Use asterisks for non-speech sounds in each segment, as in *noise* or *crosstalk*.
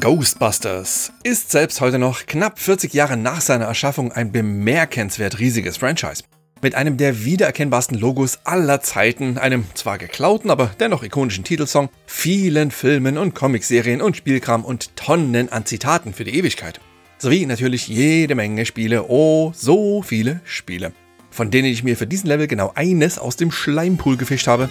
Ghostbusters ist selbst heute noch knapp 40 Jahre nach seiner Erschaffung ein bemerkenswert riesiges Franchise. Mit einem der wiedererkennbarsten Logos aller Zeiten, einem zwar geklauten, aber dennoch ikonischen Titelsong, vielen Filmen und Comicserien und Spielkram und Tonnen an Zitaten für die Ewigkeit. Sowie natürlich jede Menge Spiele, oh, so viele Spiele, von denen ich mir für diesen Level genau eines aus dem Schleimpool gefischt habe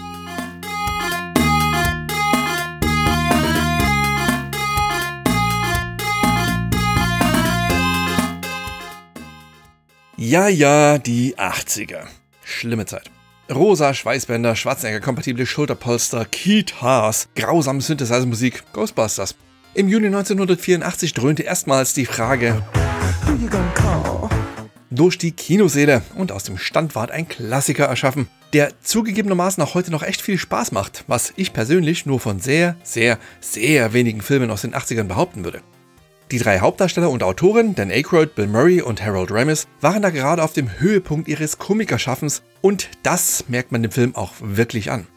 Ja, ja, die 80er. Schlimme Zeit. Rosa Schweißbänder, Schwarzenegger-kompatible Schulterpolster, Guitars, grausame Synthesizer-Musik, Ghostbusters. Im Juni 1984 dröhnte erstmals die Frage durch die Kinoseele und aus dem Stand ward ein Klassiker erschaffen, der zugegebenermaßen auch heute noch echt viel Spaß macht, was ich persönlich nur von sehr, sehr, sehr wenigen Filmen aus den 80ern behaupten würde. Die drei Hauptdarsteller und Autoren, Dan Aykroyd, Bill Murray und Harold Ramis, waren da gerade auf dem Höhepunkt ihres Komikerschaffens und das merkt man dem Film auch wirklich an.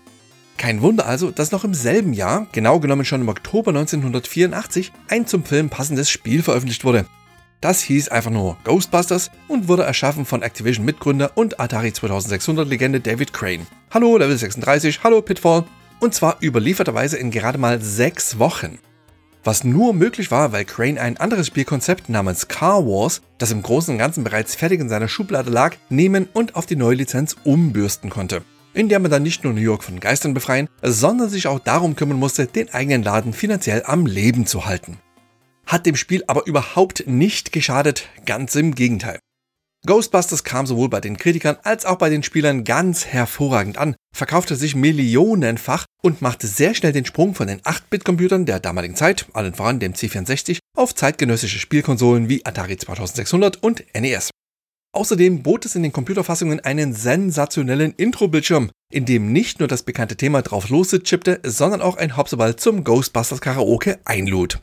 Kein Wunder also, dass noch im selben Jahr, genau genommen schon im Oktober 1984, ein zum Film passendes Spiel veröffentlicht wurde. Das hieß einfach nur Ghostbusters und wurde erschaffen von Activision-Mitgründer und Atari 2600-Legende David Crane. Hallo Level 36, hallo Pitfall. Und zwar überlieferterweise in gerade mal sechs Wochen was nur möglich war, weil Crane ein anderes Spielkonzept namens Car Wars, das im Großen und Ganzen bereits fertig in seiner Schublade lag, nehmen und auf die neue Lizenz umbürsten konnte. In der man dann nicht nur New York von Geistern befreien, sondern sich auch darum kümmern musste, den eigenen Laden finanziell am Leben zu halten. Hat dem Spiel aber überhaupt nicht geschadet, ganz im Gegenteil. Ghostbusters kam sowohl bei den Kritikern als auch bei den Spielern ganz hervorragend an, verkaufte sich millionenfach und machte sehr schnell den Sprung von den 8-Bit-Computern der damaligen Zeit, allen voran dem C64, auf zeitgenössische Spielkonsolen wie Atari 2600 und NES. Außerdem bot es in den Computerfassungen einen sensationellen Intro-Bildschirm, in dem nicht nur das bekannte Thema drauf loschippte, sondern auch ein Hopseball zum Ghostbusters Karaoke einlud.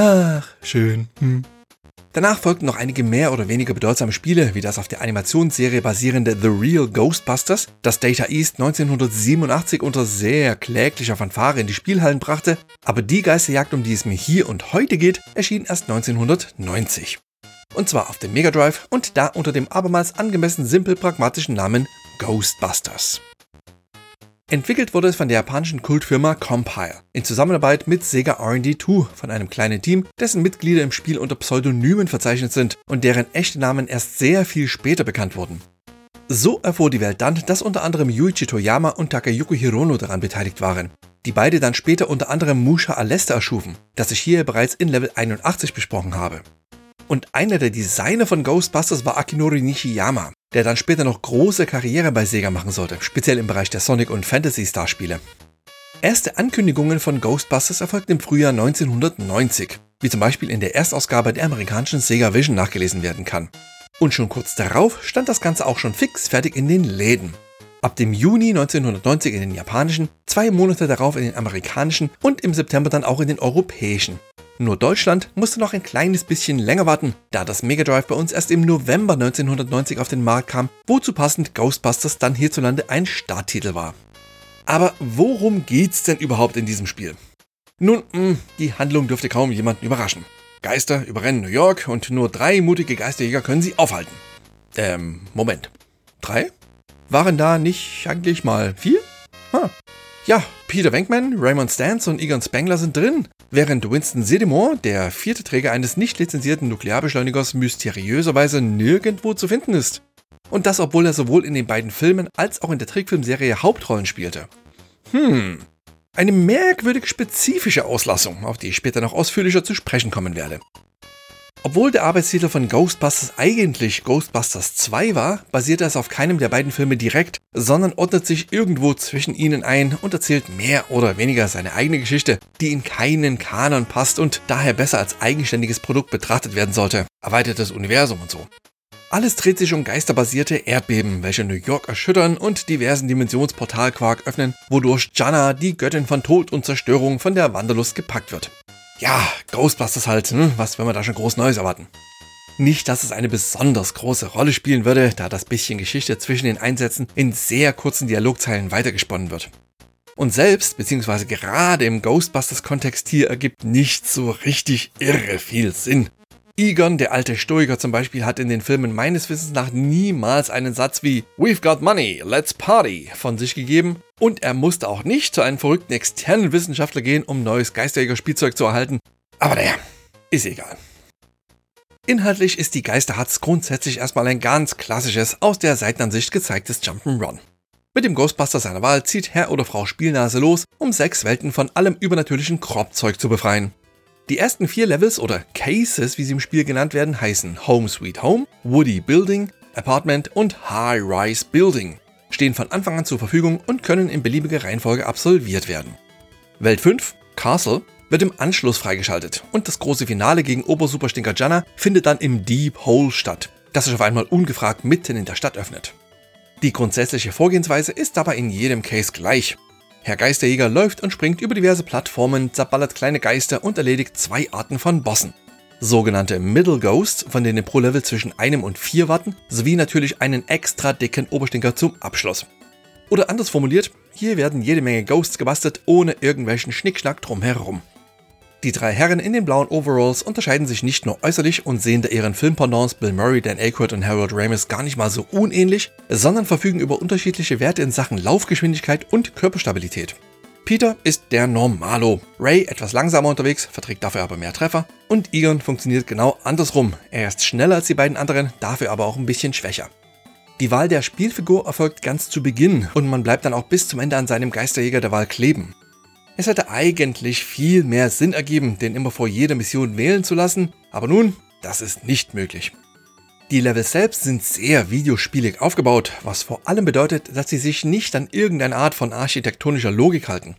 Ach, schön. Hm. Danach folgten noch einige mehr oder weniger bedeutsame Spiele, wie das auf der Animationsserie basierende The Real Ghostbusters, das Data East 1987 unter sehr kläglicher Fanfare in die Spielhallen brachte, aber die Geisterjagd, um die es mir hier und heute geht, erschien erst 1990. Und zwar auf dem Mega Drive und da unter dem abermals angemessen simpel pragmatischen Namen Ghostbusters. Entwickelt wurde es von der japanischen Kultfirma Compile in Zusammenarbeit mit Sega R&D2 von einem kleinen Team, dessen Mitglieder im Spiel unter Pseudonymen verzeichnet sind und deren echte Namen erst sehr viel später bekannt wurden. So erfuhr die Welt dann, dass unter anderem Yuichi Toyama und Takayuki Hirono daran beteiligt waren, die beide dann später unter anderem Musha Alesta erschufen, das ich hier bereits in Level 81 besprochen habe. Und einer der Designer von Ghostbusters war Akinori Nishiyama, der dann später noch große Karriere bei Sega machen sollte, speziell im Bereich der Sonic- und Fantasy-Star-Spiele. Erste Ankündigungen von Ghostbusters erfolgten im Frühjahr 1990, wie zum Beispiel in der Erstausgabe der amerikanischen Sega Vision nachgelesen werden kann. Und schon kurz darauf stand das Ganze auch schon fix fertig in den Läden. Ab dem Juni 1990 in den japanischen, zwei Monate darauf in den amerikanischen und im September dann auch in den europäischen. Nur Deutschland musste noch ein kleines bisschen länger warten, da das Mega Drive bei uns erst im November 1990 auf den Markt kam, wozu passend Ghostbusters dann hierzulande ein Starttitel war. Aber worum geht's denn überhaupt in diesem Spiel? Nun, mh, hm, die Handlung dürfte kaum jemanden überraschen. Geister überrennen New York und nur drei mutige Geisterjäger können sie aufhalten. Ähm, Moment. Drei? Waren da nicht eigentlich mal vier? Huh. Ja, Peter Venkman, Raymond Stantz und Egon Spengler sind drin, während Winston Sedimore, der vierte Träger eines nicht lizenzierten Nuklearbeschleunigers, mysteriöserweise nirgendwo zu finden ist. Und das, obwohl er sowohl in den beiden Filmen als auch in der Trickfilmserie Hauptrollen spielte. Hm, Eine merkwürdig spezifische Auslassung, auf die ich später noch ausführlicher zu sprechen kommen werde. Obwohl der Arbeitstitel von Ghostbusters eigentlich Ghostbusters 2 war, basiert es auf keinem der beiden Filme direkt, sondern ordnet sich irgendwo zwischen ihnen ein und erzählt mehr oder weniger seine eigene Geschichte, die in keinen Kanon passt und daher besser als eigenständiges Produkt betrachtet werden sollte. Erweitertes Universum und so. Alles dreht sich um geisterbasierte Erdbeben, welche New York erschüttern und diversen Dimensionsportalquark öffnen, wodurch Jana, die Göttin von Tod und Zerstörung, von der Wanderlust gepackt wird. Ja, Ghostbusters halt, hm? was will man da schon groß Neues erwarten? Nicht, dass es eine besonders große Rolle spielen würde, da das bisschen Geschichte zwischen den Einsätzen in sehr kurzen Dialogzeilen weitergesponnen wird. Und selbst, beziehungsweise gerade im Ghostbusters-Kontext hier, ergibt nicht so richtig irre viel Sinn. Egon, der alte Stoiker zum Beispiel, hat in den Filmen meines Wissens nach niemals einen Satz wie We've got money, let's party von sich gegeben und er musste auch nicht zu einem verrückten externen Wissenschaftler gehen, um neues Geisterjäger-Spielzeug zu erhalten. Aber naja, ist egal. Inhaltlich ist die Geisterhatz grundsätzlich erstmal ein ganz klassisches, aus der Seitenansicht gezeigtes Jump'n'Run. Mit dem Ghostbuster seiner Wahl zieht Herr oder Frau Spielnase los, um sechs Welten von allem übernatürlichen Kropfzeug zu befreien. Die ersten vier Levels oder Cases, wie sie im Spiel genannt werden, heißen Home Sweet Home, Woody Building, Apartment und High Rise Building, stehen von Anfang an zur Verfügung und können in beliebiger Reihenfolge absolviert werden. Welt 5, Castle, wird im Anschluss freigeschaltet und das große Finale gegen Obersuperstinker Janna findet dann im Deep Hole statt, das sich auf einmal ungefragt mitten in der Stadt öffnet. Die grundsätzliche Vorgehensweise ist dabei in jedem Case gleich. Herr Geisterjäger läuft und springt über diverse Plattformen, zerballert kleine Geister und erledigt zwei Arten von Bossen. Sogenannte Middle Ghosts, von denen pro Level zwischen einem und vier warten, sowie natürlich einen extra dicken Oberstinker zum Abschluss. Oder anders formuliert, hier werden jede Menge Ghosts gebastelt, ohne irgendwelchen Schnickschnack drumherum. Die drei Herren in den blauen Overalls unterscheiden sich nicht nur äußerlich und sehen der ihren Filmpendants Bill Murray, Dan Aykroyd und Harold Ramis gar nicht mal so unähnlich, sondern verfügen über unterschiedliche Werte in Sachen Laufgeschwindigkeit und Körperstabilität. Peter ist der Normalo, Ray etwas langsamer unterwegs, verträgt dafür aber mehr Treffer und Egon funktioniert genau andersrum. Er ist schneller als die beiden anderen, dafür aber auch ein bisschen schwächer. Die Wahl der Spielfigur erfolgt ganz zu Beginn und man bleibt dann auch bis zum Ende an seinem Geisterjäger der Wahl kleben. Es hätte eigentlich viel mehr Sinn ergeben, den immer vor jeder Mission wählen zu lassen, aber nun, das ist nicht möglich. Die Level selbst sind sehr videospielig aufgebaut, was vor allem bedeutet, dass sie sich nicht an irgendeine Art von architektonischer Logik halten.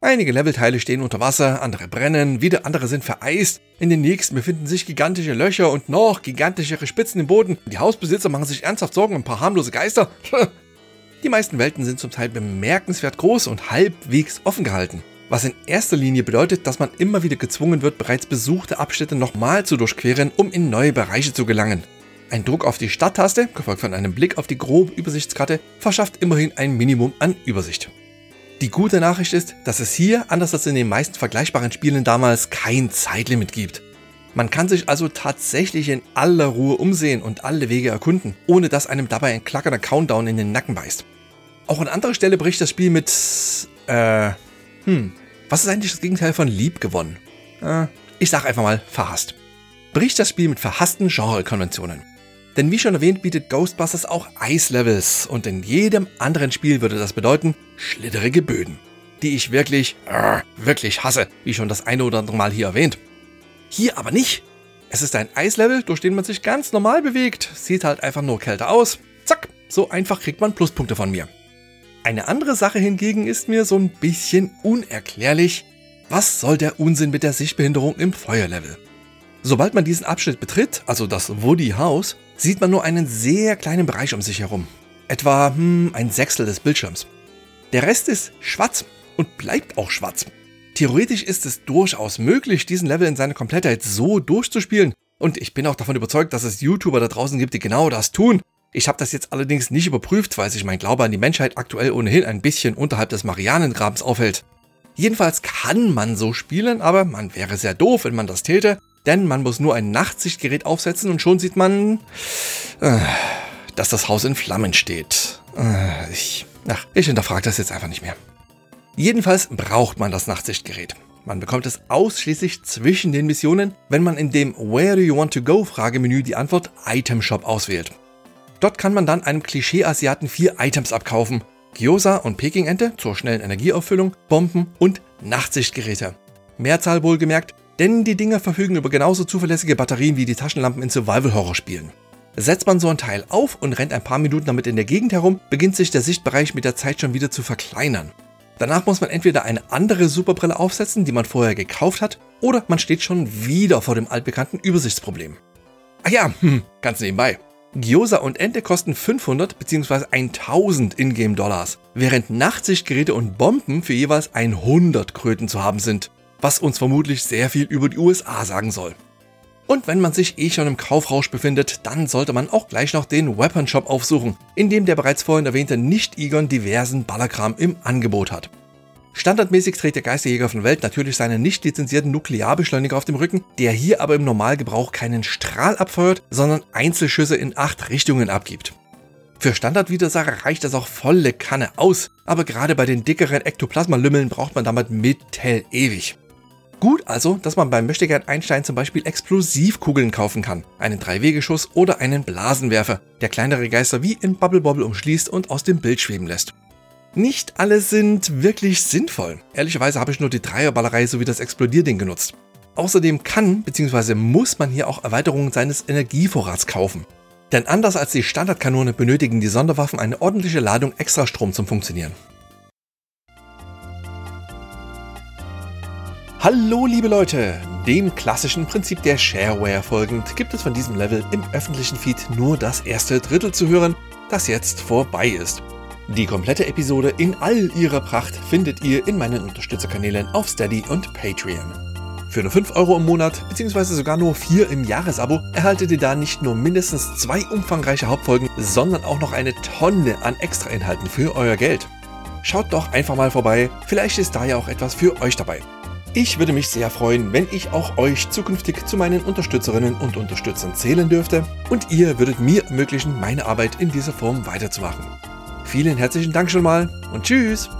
Einige Levelteile stehen unter Wasser, andere brennen, wieder andere sind vereist, in den nächsten befinden sich gigantische Löcher und noch gigantischere Spitzen im Boden. Die Hausbesitzer machen sich ernsthaft Sorgen um ein paar harmlose Geister. *laughs* Die meisten Welten sind zum Teil bemerkenswert groß und halbwegs offen gehalten was in erster Linie bedeutet, dass man immer wieder gezwungen wird, bereits besuchte Abschnitte nochmal zu durchqueren, um in neue Bereiche zu gelangen. Ein Druck auf die Starttaste, gefolgt von einem Blick auf die grobe Übersichtskarte, verschafft immerhin ein Minimum an Übersicht. Die gute Nachricht ist, dass es hier, anders als in den meisten vergleichbaren Spielen damals, kein Zeitlimit gibt. Man kann sich also tatsächlich in aller Ruhe umsehen und alle Wege erkunden, ohne dass einem dabei ein klackernder Countdown in den Nacken beißt. Auch an anderer Stelle bricht das Spiel mit... äh... Hm, was ist eigentlich das Gegenteil von lieb gewonnen? Äh, ich sag einfach mal verhasst. Bricht das Spiel mit verhassten Genrekonventionen. Denn wie schon erwähnt, bietet Ghostbusters auch Eislevels und in jedem anderen Spiel würde das bedeuten schlitterige Böden, die ich wirklich, äh, wirklich hasse, wie schon das eine oder andere Mal hier erwähnt. Hier aber nicht. Es ist ein Eislevel, durch den man sich ganz normal bewegt, sieht halt einfach nur kälter aus. Zack, so einfach kriegt man Pluspunkte von mir. Eine andere Sache hingegen ist mir so ein bisschen unerklärlich. Was soll der Unsinn mit der Sichtbehinderung im Feuerlevel? Sobald man diesen Abschnitt betritt, also das Woody House, sieht man nur einen sehr kleinen Bereich um sich herum. Etwa hm, ein Sechstel des Bildschirms. Der Rest ist schwarz und bleibt auch schwarz. Theoretisch ist es durchaus möglich, diesen Level in seiner Komplettheit so durchzuspielen. Und ich bin auch davon überzeugt, dass es YouTuber da draußen gibt, die genau das tun. Ich habe das jetzt allerdings nicht überprüft, weil sich mein Glaube an die Menschheit aktuell ohnehin ein bisschen unterhalb des Marianengrabens aufhält. Jedenfalls kann man so spielen, aber man wäre sehr doof, wenn man das täte, denn man muss nur ein Nachtsichtgerät aufsetzen und schon sieht man, äh, dass das Haus in Flammen steht. Äh, ich, ach, ich hinterfrage das jetzt einfach nicht mehr. Jedenfalls braucht man das Nachtsichtgerät. Man bekommt es ausschließlich zwischen den Missionen, wenn man in dem Where do you want to go Fragemenü die Antwort Item Shop auswählt. Dort kann man dann einem Klischee-Asiaten vier Items abkaufen. Gyoza und Pekingente zur schnellen Energieauffüllung, Bomben und Nachtsichtgeräte. Mehrzahl wohlgemerkt, denn die Dinger verfügen über genauso zuverlässige Batterien wie die Taschenlampen in Survival-Horror-Spielen. Setzt man so ein Teil auf und rennt ein paar Minuten damit in der Gegend herum, beginnt sich der Sichtbereich mit der Zeit schon wieder zu verkleinern. Danach muss man entweder eine andere Superbrille aufsetzen, die man vorher gekauft hat, oder man steht schon wieder vor dem altbekannten Übersichtsproblem. Ach ja, hm, ganz nebenbei. Gyoza und Ente kosten 500 bzw. 1000 Ingame-Dollars, während Nachtsichtgeräte und Bomben für jeweils 100 Kröten zu haben sind, was uns vermutlich sehr viel über die USA sagen soll. Und wenn man sich eh schon im Kaufrausch befindet, dann sollte man auch gleich noch den Weapon Shop aufsuchen, in dem der bereits vorhin erwähnte Nicht-Egon diversen Ballerkram im Angebot hat. Standardmäßig trägt der Geisterjäger von Welt natürlich seinen nicht lizenzierten Nuklearbeschleuniger auf dem Rücken, der hier aber im Normalgebrauch keinen Strahl abfeuert, sondern Einzelschüsse in acht Richtungen abgibt. Für Standardwidersacher reicht das auch volle Kanne aus, aber gerade bei den dickeren Ektoplasma-Lümmeln braucht man damit mittel ewig. Gut also, dass man beim Möchtegern Einstein zum Beispiel Explosivkugeln kaufen kann, einen Dreiwegeschuss oder einen Blasenwerfer, der kleinere Geister wie in Bubble Bobble umschließt und aus dem Bild schweben lässt. Nicht alle sind wirklich sinnvoll. Ehrlicherweise habe ich nur die Dreierballerei sowie das Explodierding genutzt. Außerdem kann bzw. muss man hier auch Erweiterungen seines Energievorrats kaufen. Denn anders als die Standardkanone benötigen die Sonderwaffen eine ordentliche Ladung Extrastrom zum Funktionieren. Hallo liebe Leute! Dem klassischen Prinzip der Shareware folgend gibt es von diesem Level im öffentlichen Feed nur das erste Drittel zu hören, das jetzt vorbei ist. Die komplette Episode in all ihrer Pracht findet ihr in meinen Unterstützerkanälen auf Steady und Patreon. Für nur 5 Euro im Monat bzw. sogar nur 4 im Jahresabo erhaltet ihr da nicht nur mindestens zwei umfangreiche Hauptfolgen, sondern auch noch eine Tonne an Extrainhalten für euer Geld. Schaut doch einfach mal vorbei, vielleicht ist da ja auch etwas für euch dabei. Ich würde mich sehr freuen, wenn ich auch euch zukünftig zu meinen Unterstützerinnen und Unterstützern zählen dürfte und ihr würdet mir ermöglichen, meine Arbeit in dieser Form weiterzumachen. Vielen herzlichen Dank schon mal und tschüss!